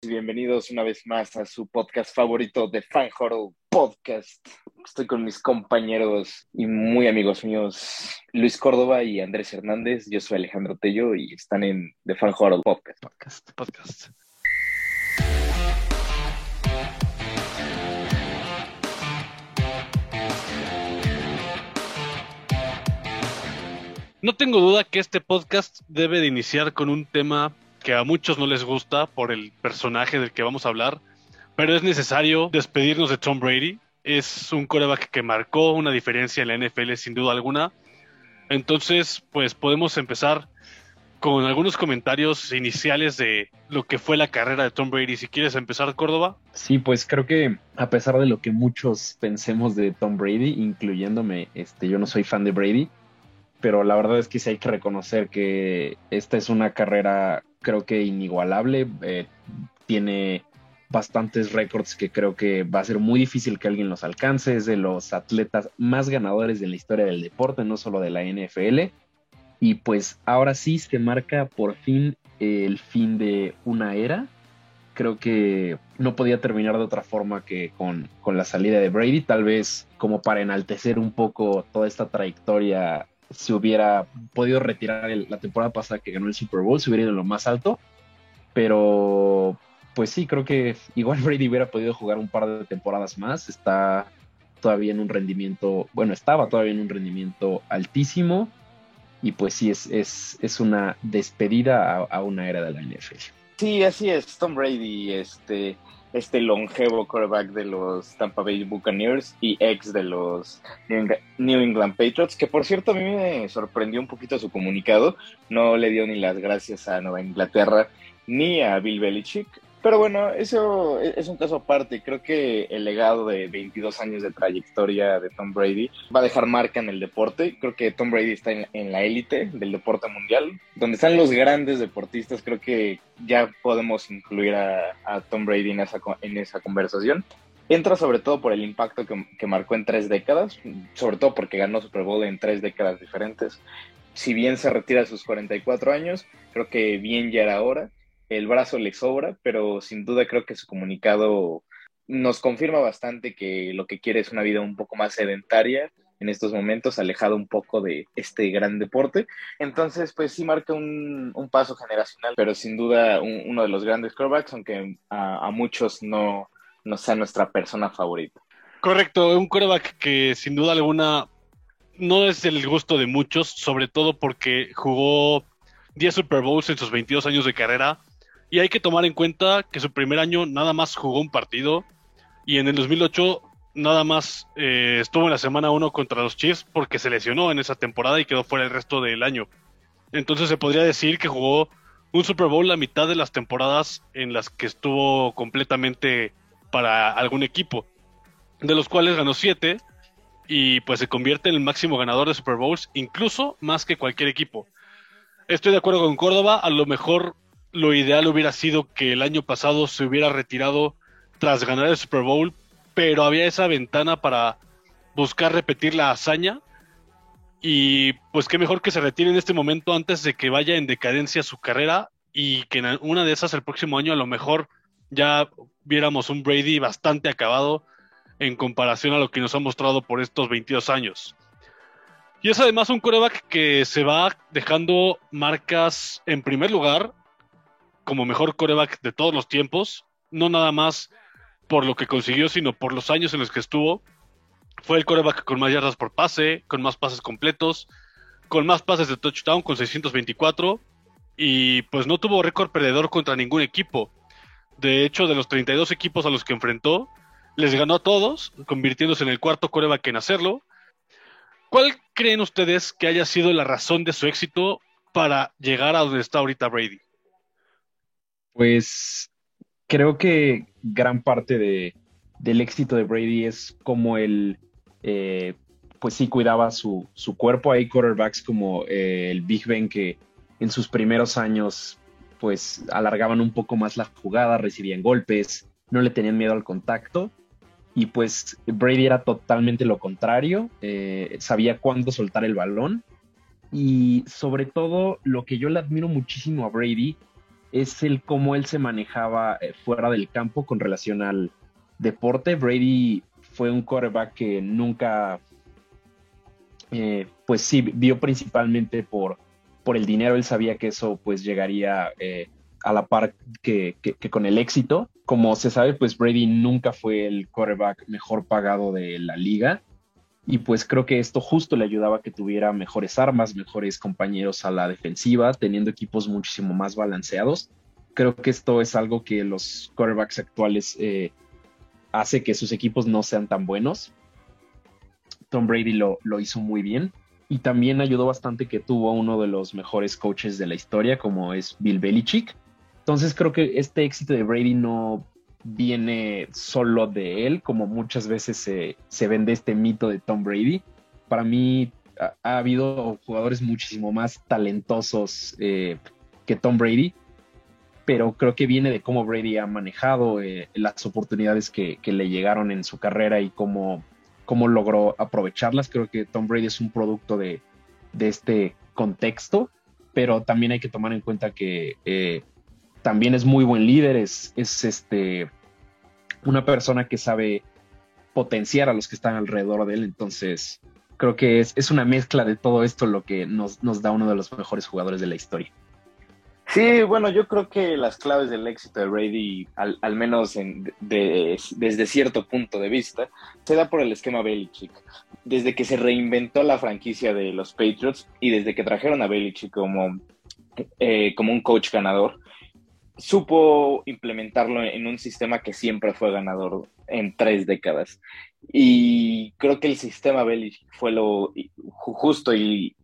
Bienvenidos una vez más a su podcast favorito de Fan Horror Podcast. Estoy con mis compañeros y muy amigos míos, Luis Córdoba y Andrés Hernández. Yo soy Alejandro Tello y están en The Fan Horror Podcast. Podcast, podcast. No tengo duda que este podcast debe de iniciar con un tema que a muchos no les gusta por el personaje del que vamos a hablar, pero es necesario despedirnos de Tom Brady. Es un coreback que marcó una diferencia en la NFL sin duda alguna. Entonces, pues podemos empezar con algunos comentarios iniciales de lo que fue la carrera de Tom Brady. Si quieres empezar, Córdoba. Sí, pues creo que a pesar de lo que muchos pensemos de Tom Brady, incluyéndome, este, yo no soy fan de Brady, pero la verdad es que sí hay que reconocer que esta es una carrera creo que inigualable, eh, tiene bastantes récords que creo que va a ser muy difícil que alguien los alcance, es de los atletas más ganadores de la historia del deporte, no solo de la NFL, y pues ahora sí se marca por fin el fin de una era, creo que no podía terminar de otra forma que con, con la salida de Brady, tal vez como para enaltecer un poco toda esta trayectoria se hubiera podido retirar la temporada pasada que ganó el Super Bowl, se hubiera ido lo más alto. Pero, pues sí, creo que igual Brady hubiera podido jugar un par de temporadas más. Está todavía en un rendimiento, bueno, estaba todavía en un rendimiento altísimo. Y pues sí, es, es, es una despedida a una era de la NFL. Sí, así es, Tom Brady, este, este longevo quarterback de los Tampa Bay Buccaneers y ex de los New England Patriots, que por cierto a mí me sorprendió un poquito su comunicado, no le dio ni las gracias a Nueva Inglaterra ni a Bill Belichick, pero bueno, eso es un caso aparte. Creo que el legado de 22 años de trayectoria de Tom Brady va a dejar marca en el deporte. Creo que Tom Brady está en, la élite del deporte mundial. Donde están los grandes deportistas, creo que ya podemos incluir a, Tom Brady en esa, en esa conversación. Entra sobre todo por el impacto que, que marcó en tres décadas, sobre todo porque ganó Super Bowl en tres décadas diferentes. Si bien se retira a sus 44 años, creo que bien ya era hora el brazo le sobra, pero sin duda creo que su comunicado nos confirma bastante que lo que quiere es una vida un poco más sedentaria en estos momentos, alejado un poco de este gran deporte. Entonces, pues sí marca un, paso generacional, pero sin duda uno de los grandes quarterbacks, aunque a, muchos no, no sea nuestra persona favorita. Correcto, un quarterback que sin duda alguna no es el gusto de muchos, sobre todo porque jugó 10 Super Bowls en sus 22 años de carrera y hay que tomar en cuenta que su primer año nada más jugó un partido y en el 2008 nada más eh, estuvo en la semana 1 contra los Chiefs porque se lesionó en esa temporada y quedó fuera el resto del año. Entonces se podría decir que jugó un Super Bowl la mitad de las temporadas en las que estuvo completamente para algún equipo, de los cuales ganó 7 y pues se convierte en el máximo ganador de Super Bowls, incluso más que cualquier equipo. Estoy de acuerdo con Córdoba, a lo mejor lo ideal hubiera sido que el año pasado se hubiera retirado tras ganar el Super Bowl, pero había esa ventana para buscar repetir la hazaña. Y pues qué mejor que se retire en este momento antes de que vaya en decadencia su carrera y que en una de esas el próximo año a lo mejor ya viéramos un Brady bastante acabado en comparación a lo que nos ha mostrado por estos 22 años. Y es además un coreback que se va dejando marcas en primer lugar como mejor coreback de todos los tiempos, no nada más por lo que consiguió, sino por los años en los que estuvo. Fue el coreback con más yardas por pase, con más pases completos, con más pases de touchdown, con 624, y pues no tuvo récord perdedor contra ningún equipo. De hecho, de los 32 equipos a los que enfrentó, les ganó a todos, convirtiéndose en el cuarto coreback en hacerlo. ¿Cuál creen ustedes que haya sido la razón de su éxito para llegar a donde está ahorita Brady? Pues creo que gran parte de, del éxito de Brady es como él, eh, pues sí, cuidaba su, su, cuerpo. Hay quarterbacks como eh, el Big Ben que en sus primeros años, pues alargaban un poco más la jugada, recibían golpes, no le tenían miedo al contacto. Y pues Brady era totalmente lo contrario, eh, sabía cuándo soltar el balón. Y sobre todo, lo que yo le admiro muchísimo a Brady es el cómo él se manejaba eh, fuera del campo con relación al deporte. Brady fue un quarterback que nunca, eh, pues sí, vio principalmente por, por el dinero. Él sabía que eso pues llegaría eh, a la par que, con el éxito. Como se sabe, pues Brady nunca fue el quarterback mejor pagado de la liga. Y pues creo que esto justo le ayudaba a que tuviera mejores armas, mejores compañeros a la defensiva, teniendo equipos muchísimo más balanceados. Creo que esto es algo que los quarterbacks actuales eh, hace que sus equipos no sean tan buenos. Tom Brady lo, lo hizo muy bien y también ayudó bastante que tuvo uno de los mejores coaches de la historia como es Bill Belichick. Entonces creo que este éxito de Brady no viene solo de él, como muchas veces se, se vende este mito de Tom Brady. Para mí ha, habido jugadores muchísimo más talentosos eh, que Tom Brady, pero creo que viene de cómo Brady ha manejado eh, las oportunidades que, que, le llegaron en su carrera y cómo cómo logró aprovecharlas. Creo que Tom Brady es un producto de, este contexto, pero también hay que tomar en cuenta que eh, también es muy buen líder, es, es este, una persona que sabe potenciar a los que están alrededor de él, entonces creo que es, es una mezcla de todo esto lo que nos, nos da uno de los mejores jugadores de la historia. Sí, bueno, yo creo que las claves del éxito de Brady, al, al menos en, desde cierto punto de vista, se da por el esquema Belichick. Desde que se reinventó la franquicia de los Patriots y desde que trajeron a Belichick como, eh, como un coach ganador, supo implementarlo en un sistema que siempre fue ganador en tres décadas. Y creo que el sistema Belichick fue lo justo y,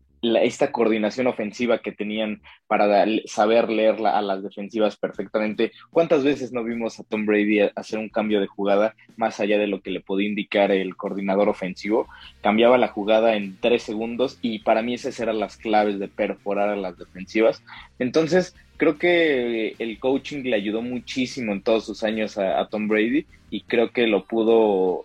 esta coordinación ofensiva que tenían para saber leer a las defensivas perfectamente. ¿Cuántas veces no vimos a Tom Brady hacer un cambio de jugada más allá de lo que le podía indicar el coordinador ofensivo? Cambiaba la jugada en tres segundos y para mí esas eran las claves de perforar a las defensivas. Entonces, creo que el coaching le ayudó muchísimo en todos sus años a, Tom Brady y creo que lo pudo,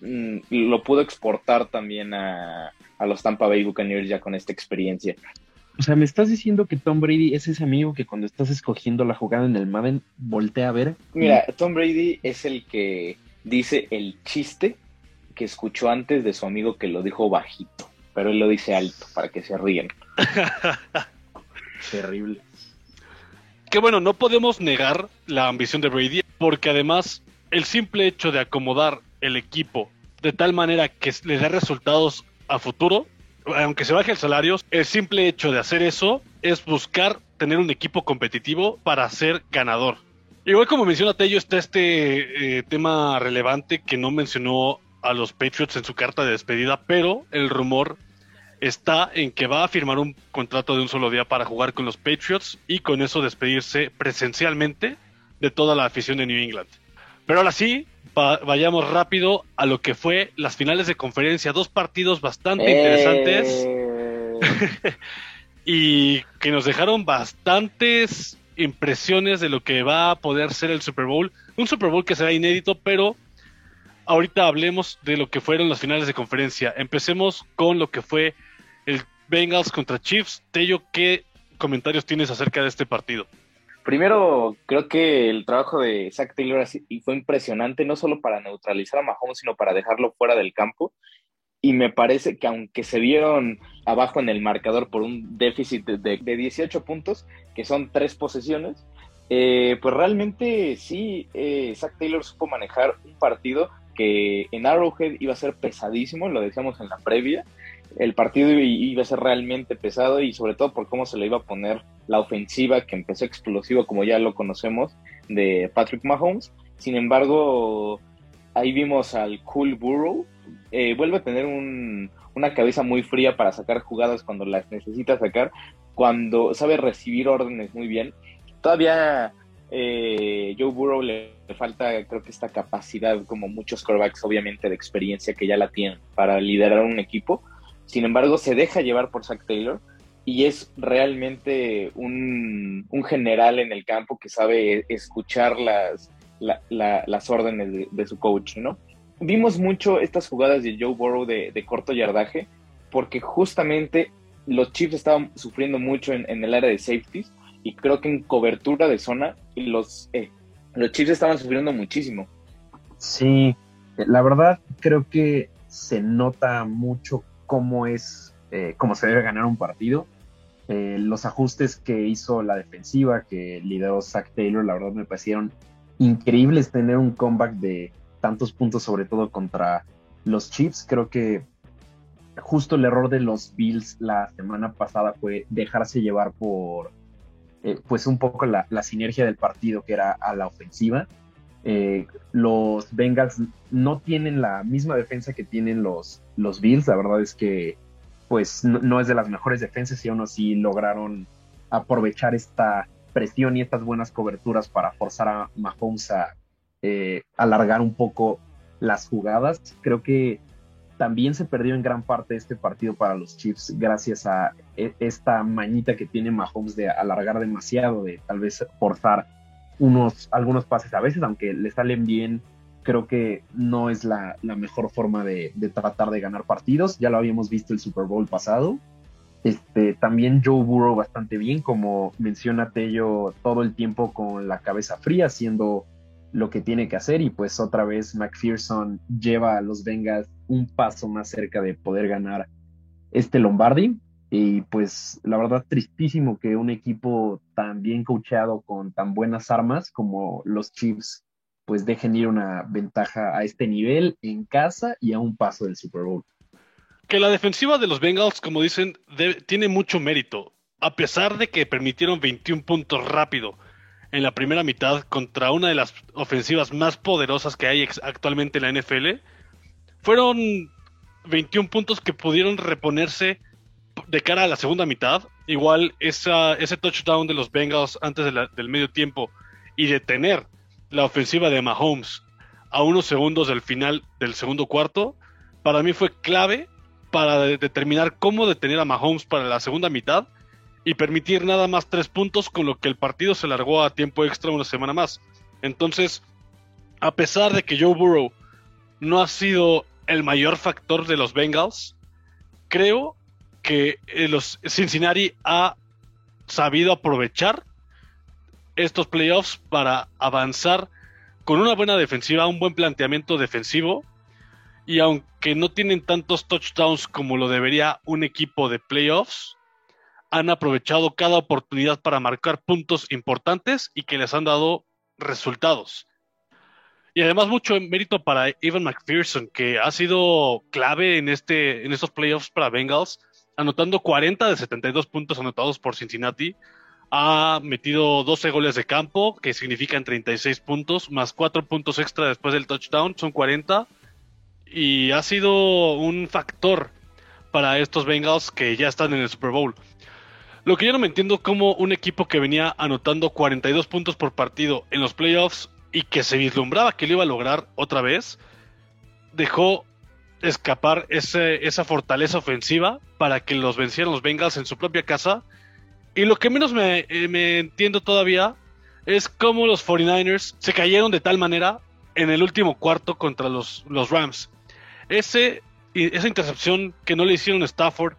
mm, lo pudo exportar también a, a los Tampa Bay Buccaneers ya con esta experiencia. O sea, me estás diciendo que Tom Brady es ese amigo que cuando estás escogiendo la jugada en el Madden voltea a ver. Mira, Tom Brady es el que dice el chiste que escuchó antes de su amigo que lo dijo bajito, pero él lo dice alto para que se ríen. Terrible. Que bueno, no podemos negar la ambición de Brady, porque además el simple hecho de acomodar el equipo de tal manera que le dé resultados a futuro, aunque se baje el salario, el simple hecho de hacer eso es buscar tener un equipo competitivo para ser ganador. Igual como menciona Tello, está este eh, tema relevante que no mencionó a los Patriots en su carta de despedida, pero el rumor está en que va a firmar un contrato de un solo día para jugar con los Patriots y con eso despedirse presencialmente de toda la afición de New England. Pero ahora sí, vayamos rápido a lo que fue las finales de conferencia. Dos partidos bastante interesantes eh. y que nos dejaron bastantes impresiones de lo que va a poder ser el Super Bowl. Un Super Bowl que será inédito, pero ahorita hablemos de lo que fueron las finales de conferencia. Empecemos con lo que fue el Bengals contra Chiefs. Tello, ¿qué comentarios tienes acerca de este partido? Primero, creo que el trabajo de Zach Taylor fue impresionante, no solo para neutralizar a Mahomes, sino para dejarlo fuera del campo. Y me parece que aunque se vieron abajo en el marcador por un déficit de, 18 puntos, que son tres posesiones, eh, pues realmente sí, eh, Zach Taylor supo manejar un partido que en Arrowhead iba a ser pesadísimo, lo decíamos en la previa, el partido iba a ser realmente pesado y sobre todo por cómo se le iba a poner la ofensiva que empezó explosivo como ya lo conocemos de Patrick Mahomes. Sin embargo, ahí vimos al Cool Burrow. Eh, vuelve a tener una cabeza muy fría para sacar jugadas cuando las necesita sacar, cuando sabe recibir órdenes muy bien. Todavía eh, Joe Burrow le, falta, creo que esta capacidad, como muchos quarterbacks, obviamente, de experiencia que ya la tienen para liderar un equipo sin embargo, se deja llevar por Zach Taylor y es realmente un, general en el campo que sabe escuchar las, las órdenes de, su coach, ¿no? Vimos mucho estas jugadas de Joe Burrow de, corto yardaje porque justamente los Chiefs estaban sufriendo mucho en, el área de safeties y creo que en cobertura de zona los, eh, los Chiefs estaban sufriendo muchísimo. Sí, la verdad creo que se nota mucho cómo es, eh, cómo se debe ganar un partido. Eh, los ajustes que hizo la defensiva, que lideró Zach Taylor, la verdad me parecieron increíbles tener un comeback de tantos puntos, sobre todo contra los Chiefs. Creo que justo el error de los Bills la semana pasada fue dejarse llevar por eh, pues un poco la, sinergia del partido que era a la ofensiva. Eh, los Bengals no tienen la misma defensa que tienen los, los Bills, la verdad es que pues no, es de las mejores defensas y aún así lograron aprovechar esta presión y estas buenas coberturas para forzar a Mahomes a eh, alargar un poco las jugadas. Creo que también se perdió en gran parte este partido para los Chiefs gracias a e, esta mañita que tiene Mahomes de alargar demasiado, de tal vez forzar unos, algunos pases a veces, aunque le salen bien, creo que no es la, mejor forma de, tratar de ganar partidos. Ya lo habíamos visto el Super Bowl pasado. Este, también Joe Burrow bastante bien, como menciona Tello, todo el tiempo con la cabeza fría, haciendo lo que tiene que hacer y pues otra vez McPherson lleva a los Bengals un paso más cerca de poder ganar este Lombardi y pues la verdad tristísimo que un equipo tan bien coachado con tan buenas armas como los Chiefs pues dejen ir una ventaja a este nivel en casa y a un paso del Super Bowl. Que la defensiva de los Bengals, como dicen, tiene mucho mérito, a pesar de que permitieron 21 puntos rápido en la primera mitad contra una de las ofensivas más poderosas que hay actualmente en la NFL. Fueron 21 puntos que pudieron reponerse de cara a la segunda mitad. Igual ese touchdown de los Bengals antes del medio tiempo y detener la ofensiva de Mahomes a unos segundos del final del segundo cuarto, para mí fue clave para determinar cómo detener a Mahomes para la segunda mitad y permitir nada más tres puntos, con lo que el partido se largó a tiempo extra una semana más. Entonces, a pesar de que Joe Burrow no ha sido el mayor factor de los Bengals, creo que eh, los Cincinnati ha sabido aprovechar estos playoffs para avanzar con una buena defensiva, un buen planteamiento defensivo. Y aunque no tienen tantos touchdowns como lo debería un equipo de playoffs, han aprovechado cada oportunidad para marcar puntos importantes y que les han dado resultados. Y además mucho mérito para Evan McPherson, que ha sido clave en, este, en estos playoffs para Bengals, anotando 40 de 72 puntos anotados por Cincinnati. Ha metido 12 goles de campo, que significan 36 puntos, más 4 puntos extra después del touchdown, son 40. Y ha sido un factor para estos Bengals que ya están en el Super Bowl. Lo que yo no me entiendo como un equipo que venía anotando 42 puntos por partido en los playoffs y que se vislumbraba que lo iba a lograr otra vez, dejó escapar ese, esa fortaleza ofensiva para que los vencieran los Bengals en su propia casa. Y lo que menos me, eh, me entiendo todavía es cómo los 49ers se cayeron de tal manera en el último cuarto contra los, los Rams. Ese, esa intercepción que no le hicieron a Stafford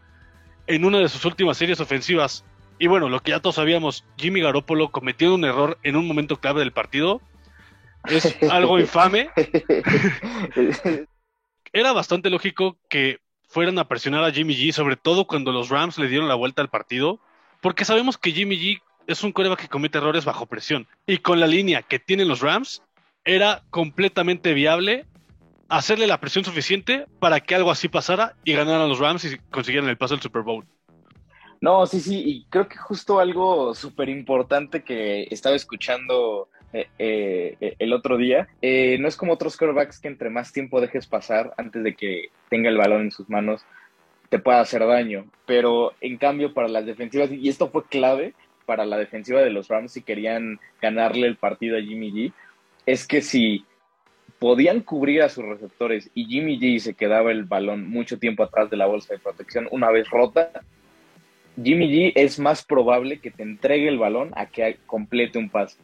en una de sus últimas series ofensivas. Y bueno, lo que ya todos sabíamos, Jimmy Garoppolo cometió un error en un momento clave del partido. Es algo infame. Era bastante lógico que fueran a presionar a Jimmy G, sobre todo cuando los Rams le dieron la vuelta al partido, porque sabemos que Jimmy G es un coreback que comete errores bajo presión. Y con la línea que tienen los Rams, era completamente viable hacerle la presión suficiente para que algo así pasara y ganaran los Rams y consiguieran el paso al Super Bowl. No, sí, sí, y creo que justo algo súper importante que estaba escuchando eh, eh, el otro día, eh, no es como otros quarterbacks que entre más tiempo dejes pasar antes de que tenga el balón en sus manos, te pueda hacer daño, pero en cambio para las defensivas, y esto fue clave para la defensiva de los Rams si querían ganarle el partido a Jimmy G, es que si podían cubrir a sus receptores y Jimmy G se quedaba el balón mucho tiempo atrás de la bolsa de protección una vez rota, Jimmy G es más probable que te entregue el balón a que complete un pase.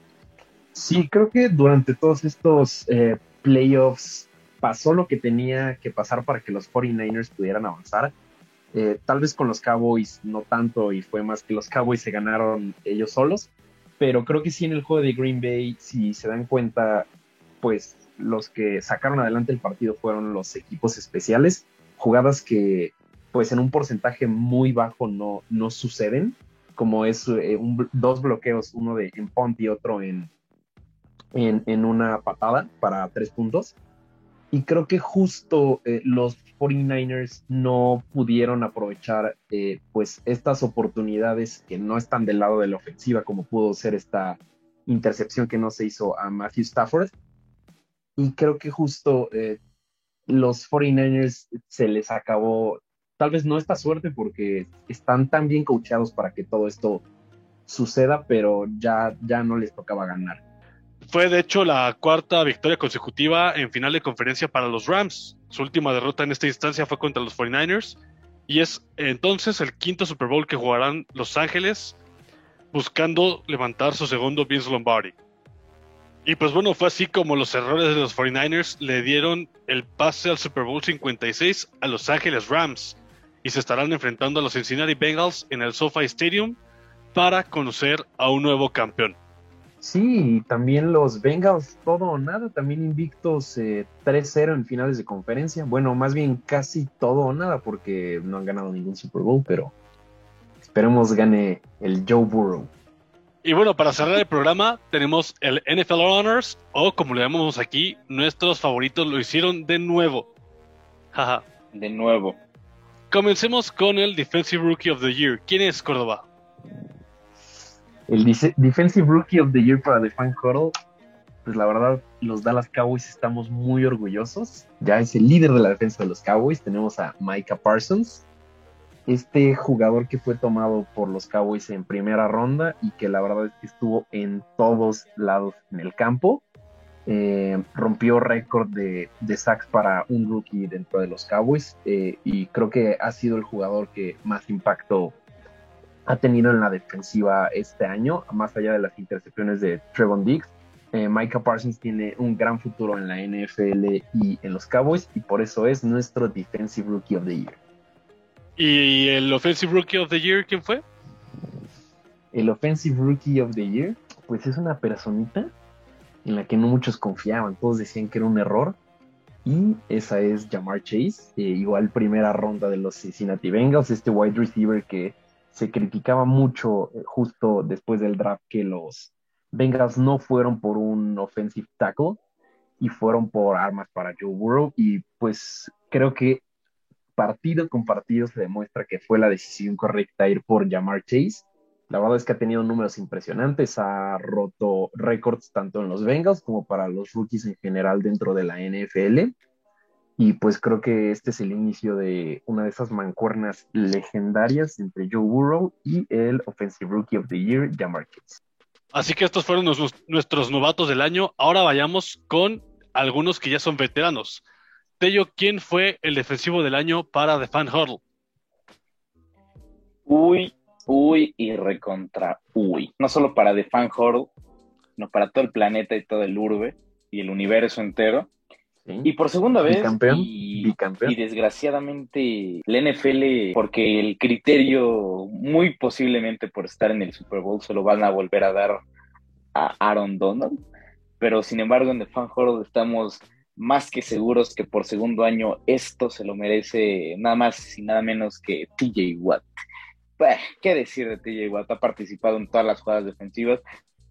Sí, creo que durante todos estos eh, playoffs pasó lo que tenía que pasar para que los 49ers pudieran avanzar. Eh, tal vez con los Cowboys no tanto y fue más que los Cowboys se ganaron ellos solos, pero creo que sí en el juego de Green Bay, si se dan cuenta, pues los que sacaron adelante el partido fueron los equipos especiales, jugadas que pues en un porcentaje muy bajo no, no suceden, como es eh, dos bloqueos, uno de en punt y otro en, en, una patada para tres puntos. Y creo que justo eh, los 49ers no pudieron aprovechar eh, pues estas oportunidades que no están del lado de la ofensiva, como pudo ser esta intercepción que no se hizo a Matthew Stafford. Y creo que justo los 49ers se les acabó tal vez no esta suerte porque están tan bien coachados para que todo esto suceda, pero ya, ya no les tocaba ganar. Fue de hecho la cuarta victoria consecutiva en final de conferencia para los Rams. Su última derrota en esta instancia fue contra los 49ers y es entonces el quinto Super Bowl que jugarán Los Ángeles buscando levantar su segundo Vince Lombardi. Y pues bueno, fue así como los errores de los 49ers le dieron el pase al Super Bowl 56 a Los Ángeles Rams, y se estarán enfrentando a los Cincinnati Bengals en el SoFi Stadium para conocer a un nuevo campeón. Sí, también los Bengals, todo o nada, también invictos 3-0 eh, en finales de conferencia. Bueno, más bien casi todo o nada, porque no han ganado ningún Super Bowl, pero esperemos gane el Joe Burrow. Y bueno, para cerrar el programa, tenemos el NFL Honors, o como le llamamos aquí, nuestros favoritos lo hicieron de nuevo. Jaja. de nuevo. Comencemos con el Defensive Rookie of the Year. ¿Quién es Córdoba? El Defensive Rookie of the Year para The Fan Huddle, pues la verdad, los Dallas Cowboys estamos muy orgullosos. Ya es el líder de la defensa de los Cowboys. Tenemos a Micah Parsons, este jugador que fue tomado por los Cowboys en primera ronda y que la verdad es que estuvo en todos lados en el campo. Eh, rompió récord de, de, sacks para un rookie dentro de los Cowboys eh, y creo que ha sido el jugador que más impacto ha tenido en la defensiva este año, más allá de las intercepciones de Trevon Diggs. Eh, Micah Parsons tiene un gran futuro en la NFL y en los Cowboys y por eso es nuestro Defensive Rookie of the Year. ¿Y el Offensive Rookie of the Year quién fue? El Offensive Rookie of the Year, pues es una personita en la que no muchos confiaban, todos decían que era un error. Y esa es Jamar Chase, eh, igual primera ronda de los Cincinnati Bengals, este wide receiver que se criticaba mucho eh, justo después del draft que los Bengals no fueron por un offensive tackle y fueron por armas para Joe Burrow y pues creo que partido con partido se demuestra que fue la decisión correcta ir por Jamar Chase la verdad es que ha tenido números impresionantes, ha roto récords tanto en los Bengals como para los rookies en general dentro de la NFL. Y pues creo que este es el inicio de una de esas mancuernas legendarias entre Joe Burrow y el Offensive Rookie of the Year, Jamar Chase. Así que estos fueron nuestros novatos del año. Ahora vayamos con algunos que ya son veteranos. Tello, ¿quién fue el defensivo del año para The Fan Huddle? Uy, uy y recontra uy. No solo para The Fan Horde, sino para todo el planeta y todo el urbe y el universo entero. Y por segunda vez, y, y, desgraciadamente la NFL, porque el criterio muy posiblemente por estar en el Super Bowl se lo van a volver a dar a Aaron Donald, pero sin embargo en The Fan Horde estamos más que seguros que por segundo año esto se lo merece nada más y nada menos que TJ Watt. ¿qué decir de TJ Watt? Ha participado en todas las jugadas defensivas,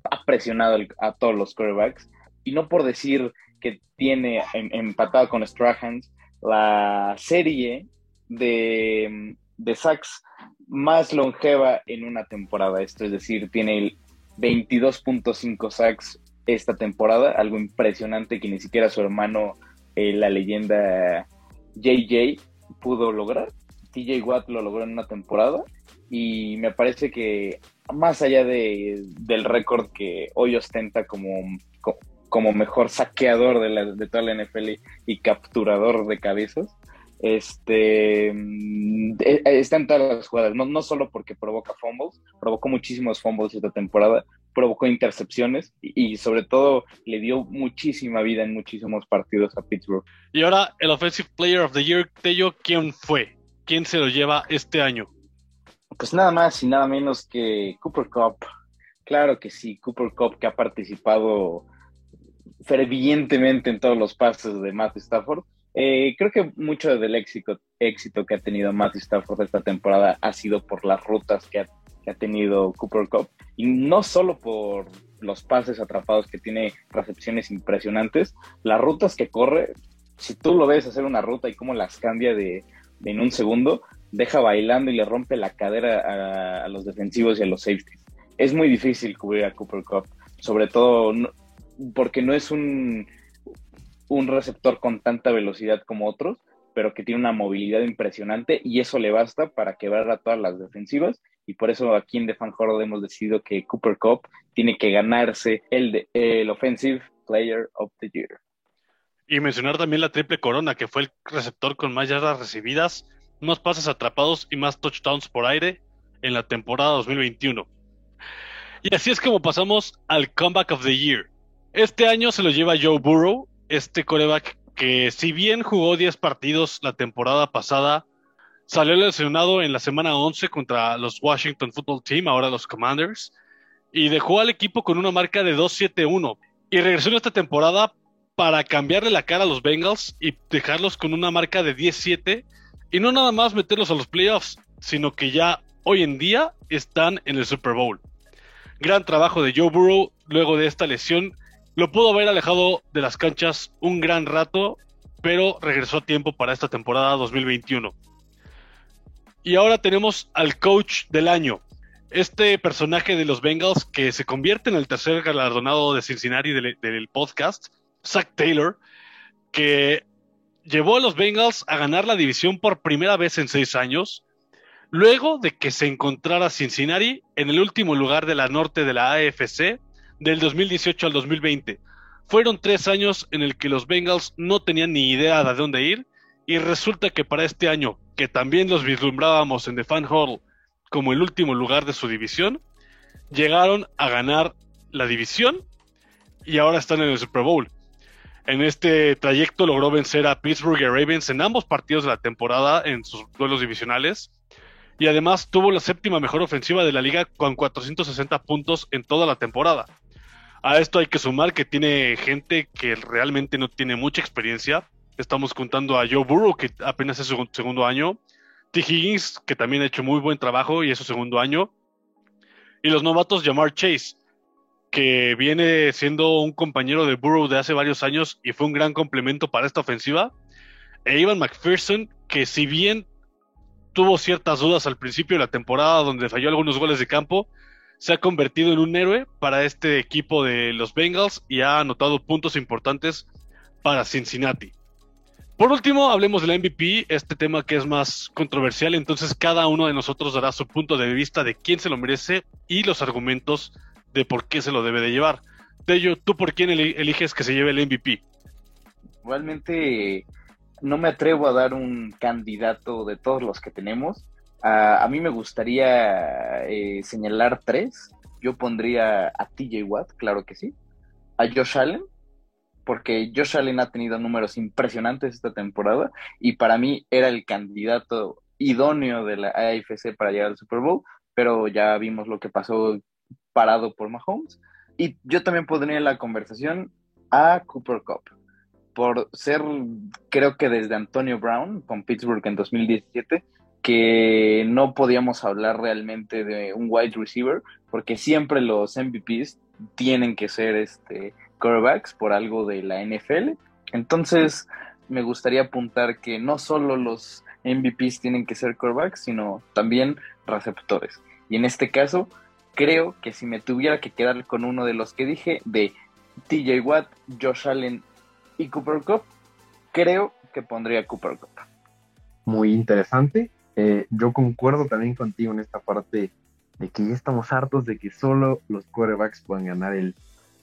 ha presionado a todos los quarterbacks, y no por decir que tiene empatado con Strahans la serie de, de sacks más longeva en una temporada. Esto es decir, tiene 22.5 sacks esta temporada, algo impresionante que ni siquiera su hermano, eh, la leyenda JJ, pudo lograr. TJ Watt lo logró en una temporada y me parece que más allá de, del récord que hoy ostenta como mejor saqueador de, la, de toda la NFL y capturador de cabezas, este mm, e, e, está en todas las jugadas, no, no solo porque provoca fumbles, provocó muchísimos fumbles esta temporada, provocó intercepciones y, y, sobre todo le dio muchísima vida en muchísimos partidos a Pittsburgh. Y ahora el Offensive Player of the Year, Tello, ¿quién fue? quién se lo lleva este año. Pues nada más y nada menos que Cooper Cup. Claro que sí, Cooper Cup que ha participado fervientemente en todos los pases de Matthew Stafford. Eh, creo que mucho del éxito, éxito que ha tenido Matthew Stafford esta temporada ha sido por las rutas que ha, que ha tenido Cooper Cup y no solo por los pases atrapados que tiene recepciones impresionantes, las rutas que corre, si tú lo ves hacer una ruta y cómo las cambia de, en un segundo, deja bailando y le rompe la cadera a, los defensivos y a los safeties. Es muy difícil cubrir a Cooper Cup, sobre todo porque no es un, un receptor con tanta velocidad como otros, pero que tiene una movilidad impresionante y eso le basta para quebrar a todas las defensivas y por eso aquí en The Fan Horror hemos decidido que Cooper Cup tiene que ganarse el, el Offensive Player of the Year. Y mencionar también la triple corona, que fue el receptor con más yardas recibidas, más pases atrapados y más touchdowns por aire en la temporada 2021. Y así es como pasamos al Comeback of the Year. Este año se lo lleva Joe Burrow, este coreback que si bien jugó 10 partidos la temporada pasada, Salió lesionado en la semana 11 contra los Washington Football Team, ahora los Commanders, y dejó al equipo con una marca de 2-7-1. Y regresó en esta temporada para cambiarle la cara a los Bengals y dejarlos con una marca de 10-7 y no nada más meterlos a los playoffs, sino que ya hoy en día están en el Super Bowl. Gran trabajo de Joe Burrow luego de esta lesión. Lo pudo haber alejado de las canchas un gran rato, pero regresó a tiempo para esta temporada 2021. Y ahora tenemos al coach del año. Este personaje de los Bengals que se convierte en el tercer galardonado de Cincinnati del, podcast, Zach Taylor, que llevó a los Bengals a ganar la división por primera vez en seis años, luego de que se encontrara Cincinnati en el último lugar de la norte de la AFC del 2018 al 2020. Fueron tres años en el que los Bengals no tenían ni idea de dónde ir y resulta que para este año que también los vislumbrábamos en The Fan Hall como el último lugar de su división, llegaron a ganar la división y ahora están en el Super Bowl. En este trayecto logró vencer a Pittsburgh y Ravens en ambos partidos de la temporada en sus duelos divisionales. Y además tuvo la séptima mejor ofensiva de la liga con 460 puntos en toda la temporada. A esto hay que sumar que tiene gente que realmente no tiene mucha experiencia, Estamos contando a Joe Burrow, que apenas es su segundo año. T. Higgins, que también ha hecho muy buen trabajo y es su segundo año. Y los novatos Jamar Chase, que viene siendo un compañero de Burrow de hace varios años y fue un gran complemento para esta ofensiva. E Ivan McPherson, que si bien tuvo ciertas dudas al principio de la temporada donde falló algunos goles de campo, se ha convertido en un héroe para este equipo de los Bengals y ha anotado puntos importantes para Cincinnati. Por último, hablemos del MVP, este tema que es más controversial, entonces cada uno de nosotros dará su punto de vista de quién se lo merece y los argumentos de por qué se lo debe de llevar. Tello, ¿tú por quién eliges que se lleve el MVP? Realmente no me atrevo a dar un candidato de todos los que tenemos. A mí me gustaría eh, señalar tres. Yo pondría a TJ Watt, claro que sí. A Josh Allen, porque Josh Allen ha tenido números impresionantes esta temporada y para mí era el candidato idóneo de la AFC para llegar al Super Bowl, pero ya vimos lo que pasó parado por Mahomes. Y yo también pondría en la conversación a Cooper Cup, por ser, creo que desde Antonio Brown con Pittsburgh en 2017, que no podíamos hablar realmente de un wide receiver, porque siempre los MVPs tienen que ser este quarterbacks por algo de la NFL. Entonces, me gustaría apuntar que no solo los MVPs tienen que ser quarterbacks, sino también receptores. Y en este caso, creo que si me tuviera que quedar con uno de los que dije, de TJ Watt, Josh Allen y Cooper Cup, creo que pondría Cooper Cup. Muy interesante. Eh, yo concuerdo también contigo en esta parte de que ya estamos hartos de que solo los quarterbacks puedan ganar el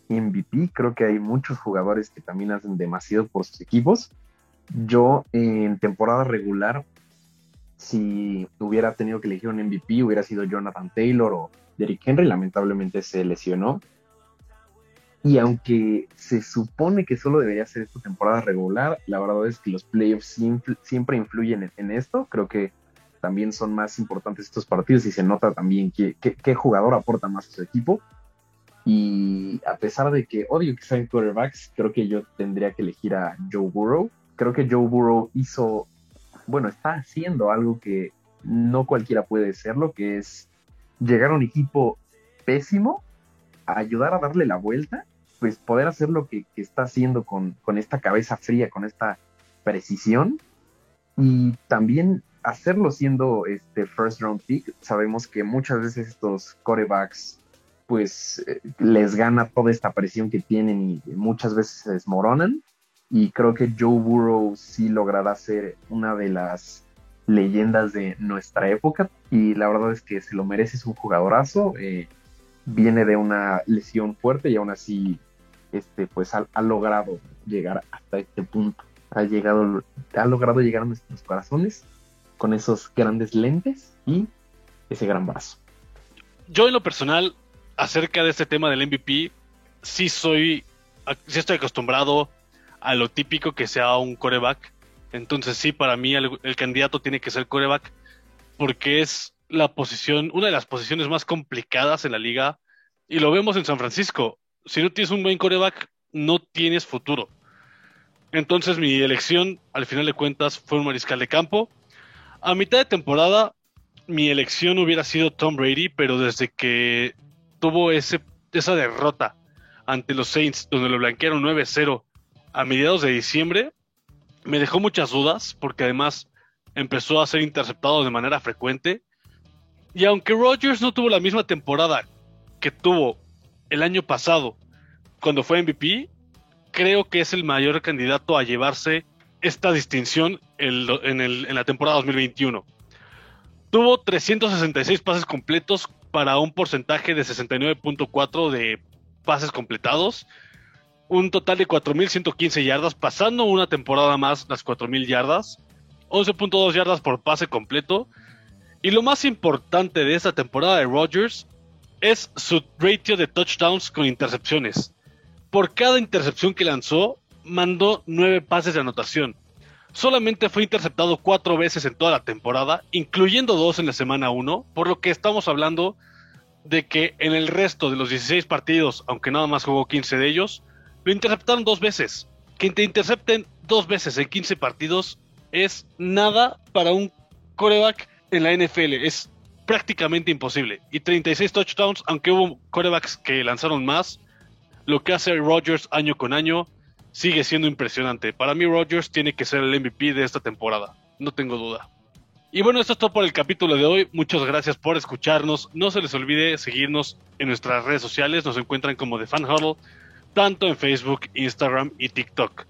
MVP. Creo que hay muchos jugadores que también hacen demasiado por sus equipos. Yo en temporada regular, si hubiera tenido que elegir un MVP, hubiera sido Jonathan Taylor o Derrick Henry. Lamentablemente se lesionó. Y aunque se supone que solo debería ser esta temporada regular, la verdad es que los playoffs siempre influyen en, esto. Creo que también son más importantes estos partidos y se nota también qué jugador aporta más a su equipo. Y a pesar de que odio que sean quarterbacks, creo que yo tendría que elegir a Joe Burrow. Creo que Joe Burrow hizo, bueno, está haciendo algo que no cualquiera puede hacerlo, que es llegar a un equipo pésimo, a ayudar a darle la vuelta, pues poder hacer lo que, está haciendo con, con esta cabeza fría, con esta precisión y también hacerlo siendo este first round pick. Sabemos que muchas veces estos corebacks pues eh, les gana toda esta presión que tienen y muchas veces se desmoronan. Y creo que Joe Burrow sí logrará ser una de las leyendas de nuestra época. Y la verdad es que se lo merece, es un jugadorazo. Eh, viene de una lesión fuerte y aún así este, pues ha, logrado llegar hasta este punto. Ha, llegado, ha logrado llegar a nuestros corazones con esos grandes lentes y ese gran brazo. Yo en lo personal acerca de este tema del MVP, sí soy, sí estoy acostumbrado a lo típico que sea un coreback. Entonces sí, para mí el, candidato tiene que ser coreback porque es la posición, una de las posiciones más complicadas en la liga y lo vemos en San Francisco. Si no tienes un buen coreback, no tienes futuro. Entonces mi elección, al final de cuentas, fue un mariscal de campo. A mitad de temporada, mi elección hubiera sido Tom Brady, pero desde que tuvo ese, esa derrota ante los Saints, donde lo blanquearon 9-0 a mediados de diciembre, me dejó muchas dudas, porque además empezó a ser interceptado de manera frecuente. Y aunque Rodgers no tuvo la misma temporada que tuvo el año pasado, cuando fue MVP, creo que es el mayor candidato a llevarse esta distinción en, en la temporada 2021. Tuvo 366 pases completos para un porcentaje de 69.4 de pases completados, un total de 4.115 yardas, pasando una temporada más las 4.000 yardas, 11.2 yardas por pase completo. Y lo más importante de esta temporada de Rodgers es su ratio de touchdowns con intercepciones. Por cada intercepción que lanzó, mandó 9 pases de anotación. Solamente fue interceptado cuatro veces en toda la temporada, incluyendo dos en la semana 1, por lo que estamos hablando de que en el resto de los 16 partidos, aunque nada más jugó 15 de ellos, lo interceptaron dos veces. Que te intercepten dos veces en 15 partidos es nada para un coreback en la NFL. Es prácticamente imposible. Y 36 touchdowns, aunque hubo corebacks que lanzaron más, lo que hace Rodgers año con año sigue siendo impresionante. Para mí Rodgers tiene que ser el MVP de esta temporada, no tengo duda. Y bueno, esto es todo por el capítulo de hoy. Muchas gracias por escucharnos. No se les olvide seguirnos en nuestras redes sociales. Nos encuentran como The Fan Huddle, tanto en Facebook, Instagram y TikTok.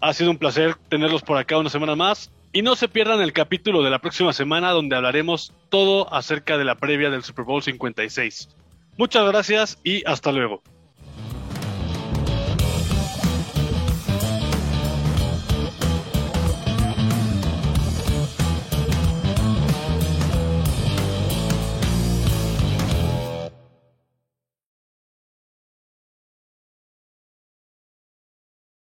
Ha sido un placer tenerlos por acá una semana más. Y no se pierdan el capítulo de la próxima semana donde hablaremos todo acerca de la previa del Super Bowl 56. Muchas gracias y hasta luego.